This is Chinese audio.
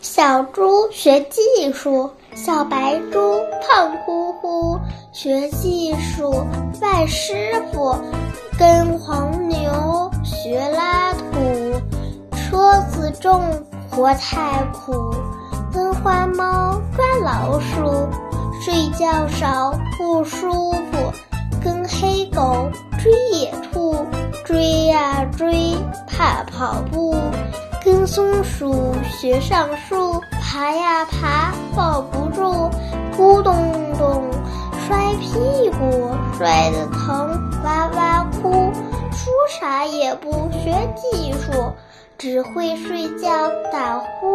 小猪学技术，小白猪胖乎乎，学技术拜师傅，跟黄牛学拉土，车子重活太苦，跟花猫抓老鼠，睡觉少不舒服，跟黑狗追野兔，追呀追怕跑步。跟松鼠学上树，爬呀爬抱不住，咕咚咚摔屁股，摔得疼哇哇哭。说啥也不学技术，只会睡觉打呼。